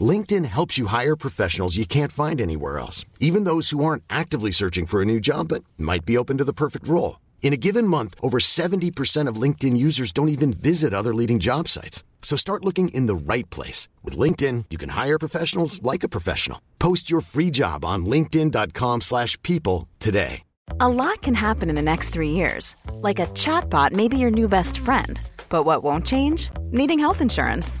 LinkedIn helps you hire professionals you can't find anywhere else, even those who aren't actively searching for a new job but might be open to the perfect role. In a given month, over 70% of LinkedIn users don't even visit other leading job sites. So start looking in the right place. With LinkedIn, you can hire professionals like a professional. Post your free job on linkedin.com slash people today. A lot can happen in the next three years. Like a chatbot may be your new best friend. But what won't change? Needing health insurance.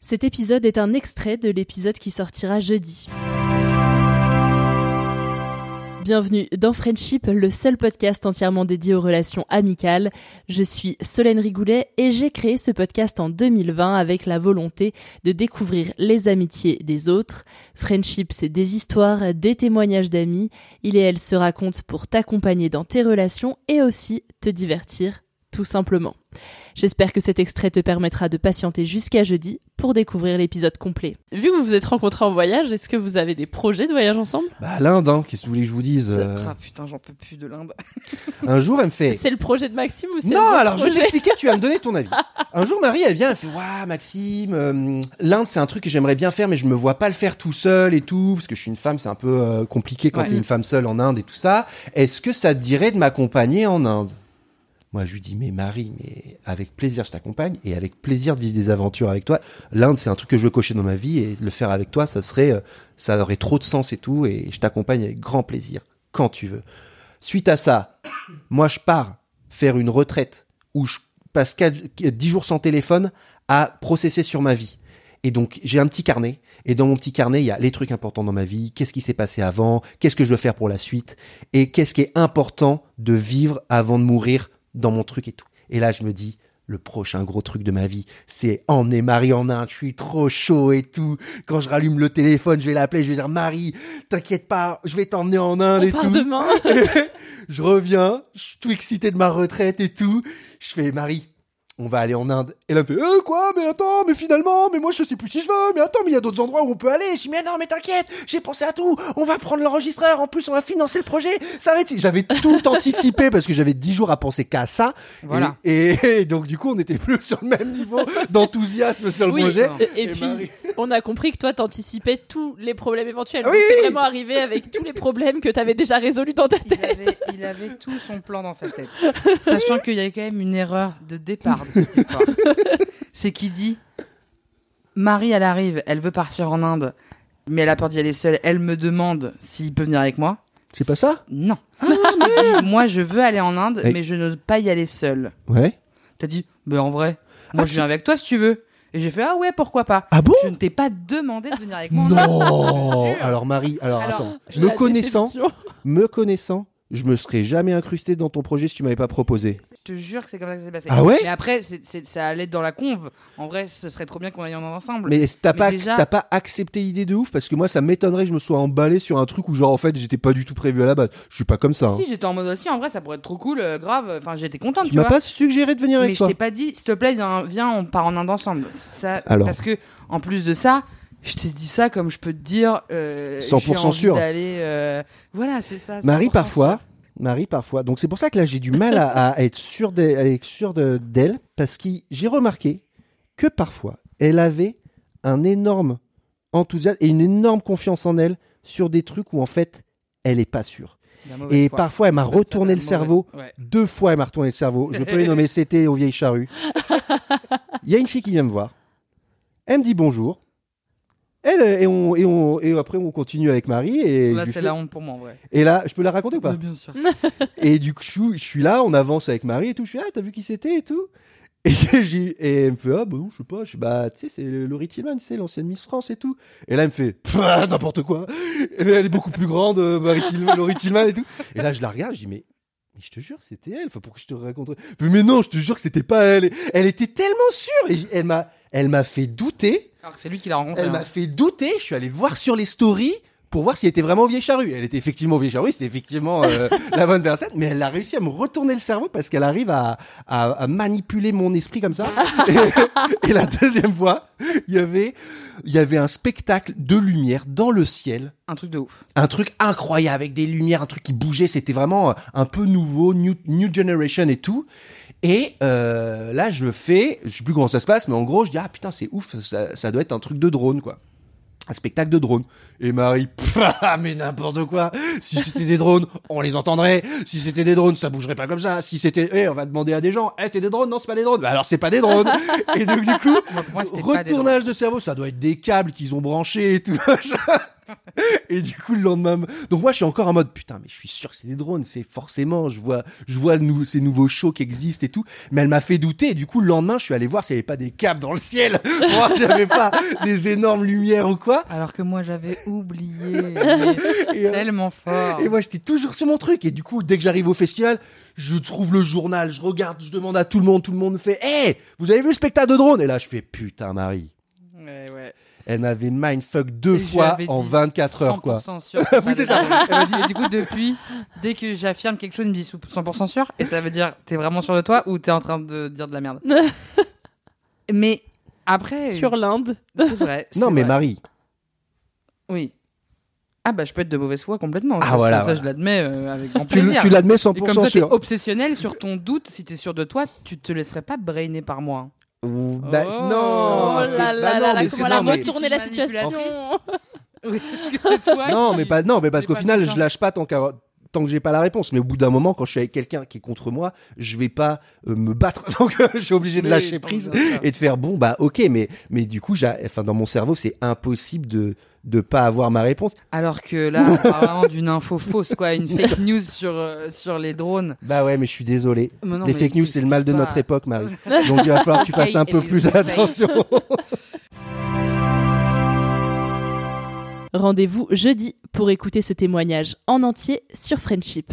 Cet épisode est un extrait de l'épisode qui sortira jeudi. Bienvenue dans Friendship, le seul podcast entièrement dédié aux relations amicales. Je suis Solène Rigoulet et j'ai créé ce podcast en 2020 avec la volonté de découvrir les amitiés des autres. Friendship, c'est des histoires, des témoignages d'amis. Il et elle se racontent pour t'accompagner dans tes relations et aussi te divertir, tout simplement. J'espère que cet extrait te permettra de patienter jusqu'à jeudi pour découvrir l'épisode complet. Vu que vous vous êtes rencontrés en voyage, est-ce que vous avez des projets de voyage ensemble? Bah l'Inde, hein, qu'est-ce que vous voulez que je vous dise euh, Ah putain, j'en peux plus de l'Inde. Un jour, elle me fait... C'est le projet de Maxime ou c'est Non, le alors je vais t'expliquer, tu vas me donner ton avis. Un jour, Marie, elle vient, elle fait Waouh, Maxime, euh, l'Inde, c'est un truc que j'aimerais bien faire, mais je me vois pas le faire tout seul et tout, parce que je suis une femme, c'est un peu euh, compliqué quand Ouais. t'es une femme seule en Inde et tout ça. Est-ce que ça te dirait de m'accompagner en Inde? Moi, je lui dis Mais Marie, mais avec plaisir, je t'accompagne et avec plaisir de vivre des aventures avec toi. L'Inde, c'est un truc que je veux cocher dans ma vie et le faire avec toi, ça serait, euh, ça aurait trop de sens et tout, et je t'accompagne avec grand plaisir quand tu veux. Suite à ça, moi, je pars faire une retraite où je passe 10 jours sans téléphone à processer sur ma vie. Et donc, j'ai un petit carnet. Et dans mon petit carnet, il y a les trucs importants dans ma vie, qu'est-ce qui s'est passé avant, qu'est-ce que je veux faire pour la suite, et qu'est-ce qui est important de vivre avant de mourir dans mon truc et tout. Et là, je me dis, le prochain gros truc de ma vie, c'est emmener Marie en Inde. Je suis trop chaud et tout. Quand je rallume le téléphone, je vais l'appeler, je vais dire, Marie, t'inquiète pas, je vais t'emmener en Inde On et part tout. demain. je reviens, je suis tout excité de ma retraite et tout. Je fais Marie, on va aller en Inde. Et là, elle me fait euh, quoi? Mais attends, mais finalement, mais moi je sais plus si je veux. Mais attends, mais il y a d'autres endroits où on peut aller. Je dis mais non, mais t'inquiète, j'ai pensé à tout. On va prendre l'enregistreur. En plus, on va financer le projet. Ça va être. J'avais tout anticipé parce que j'avais dix jours à penser qu'à ça. Voilà. Et, et donc du coup, on était plus sur le même niveau d'enthousiasme sur le Oui, projet. Et, et Et puis, Marie- on a compris que toi, t'anticipais tous les problèmes éventuels. Oui, Donc, t'es oui. vraiment arrivé avec tous les problèmes que t'avais déjà résolus dans ta Il tête. avait, il avait tout son plan dans sa tête. Sachant qu'il y a quand même une erreur de départ de cette histoire. C'est qu'il dit Marie, elle arrive, elle veut partir en Inde, mais elle a peur d'y aller seule. Elle me demande s'il peut venir avec moi. C'est pas ça? Non. Je dis, moi, je veux aller en Inde, mais je n'ose pas y aller seule. Ouais. T'as dit Mais en vrai, moi, Ah, je viens avec toi si tu veux. Et j'ai fait Ah ouais, pourquoi pas Ah bon Je ne t'ai pas demandé de venir avec moi. Non. Alors Marie, alors, Alors, attends, me connaissant, me connaissant, je me serais jamais incrusté dans ton projet si tu m'avais pas proposé. Je te jure que c'est comme ça que ça s'est passé. Ah ouais Mais après, ça allait être dans la conve. En vrai, ce serait trop bien qu'on aille en Inde ensemble. Mais t'as Mais pas, déjà- pas accepté l'idée de ouf? Parce que moi ça m'étonnerait que je me sois emballé sur un truc où genre en fait j'étais pas du tout prévu à la base. Je suis pas comme ça. hein. Si j'étais en mode aussi, en vrai, ça pourrait être trop cool, euh, grave. Enfin, j'étais contente, tu, Tu m'as pas suggéré de venir mais avec je toi. t'ai pas dit, s'il te plaît, viens, viens, on part en Inde ensemble. Ça, Alors. Parce que, en plus de ça, je t'ai dit ça comme je peux te dire. Euh, 100% j'ai envie sûr. d'aller. euh, Voilà, c'est ça. Marie 100% parfois, Marie, parfois. Donc c'est pour ça que là, j'ai du mal à, à être sûr de- d'elle, parce que j'ai remarqué que parfois, elle avait un énorme enthousiasme et une énorme confiance en elle sur des trucs où en fait, elle est pas sûre. Et foi. parfois, elle m'a retourné le cerveau. Ouais. Deux fois, elle m'a retourné le cerveau. Je peux les nommer, c'était aux vieilles charrues. Il y a une fille qui vient me voir. Elle me dit bonjour. Elle, et, on, et, on, et après, on continue avec Marie. Et, Là, c'est fais- la honte pour moi, en vrai. et là, je peux la raconter ou pas bien sûr. Et du coup, je suis- je suis là, on avance avec Marie et tout. Je fais, ah, t'as vu qui c'était et tout et, j'ai- j'ai- et elle me fait, ah, bah non, je sais pas. Je bah, tu sais, c'est Laurie Tillman, tu sais, l'ancienne Miss France et tout. Et là, elle me fait, n'importe quoi. Et elle est beaucoup plus grande, euh, Marie Tillman, Laurie Tillman et tout. Et là, je la regarde, je dis, mais, mais je te jure, c'était elle. Faut pourquoi je te raconte Elle fait, Mais non, je te jure que c'était pas elle. Elle était tellement sûre. Et elle m'a, elle m'a fait douter. Alors que c'est lui qui l'a rencontré. Elle hein. m'a fait douter. Je suis allé voir sur les stories pour voir si elle était vraiment vieille charrue. Elle était effectivement vieille charrue, c'était effectivement euh, la bonne personne, mais elle a réussi à me retourner le cerveau parce qu'elle arrive à, à- à manipuler mon esprit comme ça. et, et la deuxième fois, il y avait, il y avait un spectacle de lumière dans le ciel. Un truc de ouf. Un truc incroyable avec des lumières, un truc qui bougeait. C'était vraiment un peu nouveau, new, new generation et tout. Et euh, là, je fais. Je sais plus comment ça se passe, mais en gros, je dis ah putain, c'est ouf. Ça, ça doit être un truc de drone, quoi. Un spectacle de drone. Et Marie, pff, ah, mais n'importe quoi. Si c'était des drones, on les entendrait. Si c'était des drones, ça bougerait pas comme ça. Si c'était, eh, on va demander à des gens, eh, c'est des drones, non, c'est pas des drones. Bah alors c'est pas des drones. et donc du coup, Moi, retournage de cerveau, ça doit être des câbles qu'ils ont branchés et tout. et du coup, le lendemain, donc moi, je suis encore en mode putain, mais je suis sûr que c'est des drones. C'est forcément, je vois, je vois nou- ces nouveaux shows qui existent et tout. Mais elle m'a fait douter. Et du coup, le lendemain, je suis allé voir s'il n'y avait pas des câbles dans le ciel, pour voir s'il n'y avait pas des énormes lumières ou quoi. Alors que moi, j'avais oublié. Et, euh, tellement fort. Et moi, j'étais toujours sur mon truc. Et du coup, dès que j'arrive au festival, je trouve le journal, je regarde, je demande à tout le monde, tout le monde fait Hé, vous avez vu le spectacle de drone Et là, je fais Putain, Marie. Ouais, ouais. Elle m'avait mindfuck deux Et fois en dit 24 heures, quoi. 100% sûr. Oui, c'est ça. Elle m'a dit, et du coup, depuis, dès que j'affirme quelque chose, elle me dit 100% sûr. Et ça veut dire, t'es vraiment sûr de toi ou t'es en train de dire de la merde? Mais après. Sur l'Inde. C'est vrai. Non, mais vrai. Marie, Oui. Ah, bah, je peux être de mauvaise foi complètement. Ah, ça, voilà, ça, voilà. je l'admets euh, avec grand tu, plaisir. tu l'admets Et comme 100% toi, sûr. obsessionnel sur ton doute, si t'es sûr de toi, tu te laisserais pas brainer par moi. Ou- bah, Oh. non, Oh là bah là non, là là, mais comment c'est- elle a non, mais- retourné la situation Oui, que toi non, mais pas, non, mais parce qu'au final, je lâche pas tant, qu'à- tant que j'ai pas la réponse. Mais au bout d'un moment, quand je suis avec quelqu'un qui est contre moi, je vais pas euh, me battre. Donc, je suis obligé de lâcher prise et de faire bon, bah, ok, mais, mais du coup, j'ai, enfin, dans mon cerveau, c'est impossible de, de pas avoir ma réponse. Alors que là, on parle vraiment d'une info fausse, quoi, une fake news sur, euh, sur les drones. Bah ouais, mais je suis désolé. Mais non, les mais fake news, c'est le mal de pas- notre époque, Marie. Donc, il va falloir que tu fasses un peu plus attention. Rendez-vous jeudi pour écouter ce témoignage en entier sur Friendship.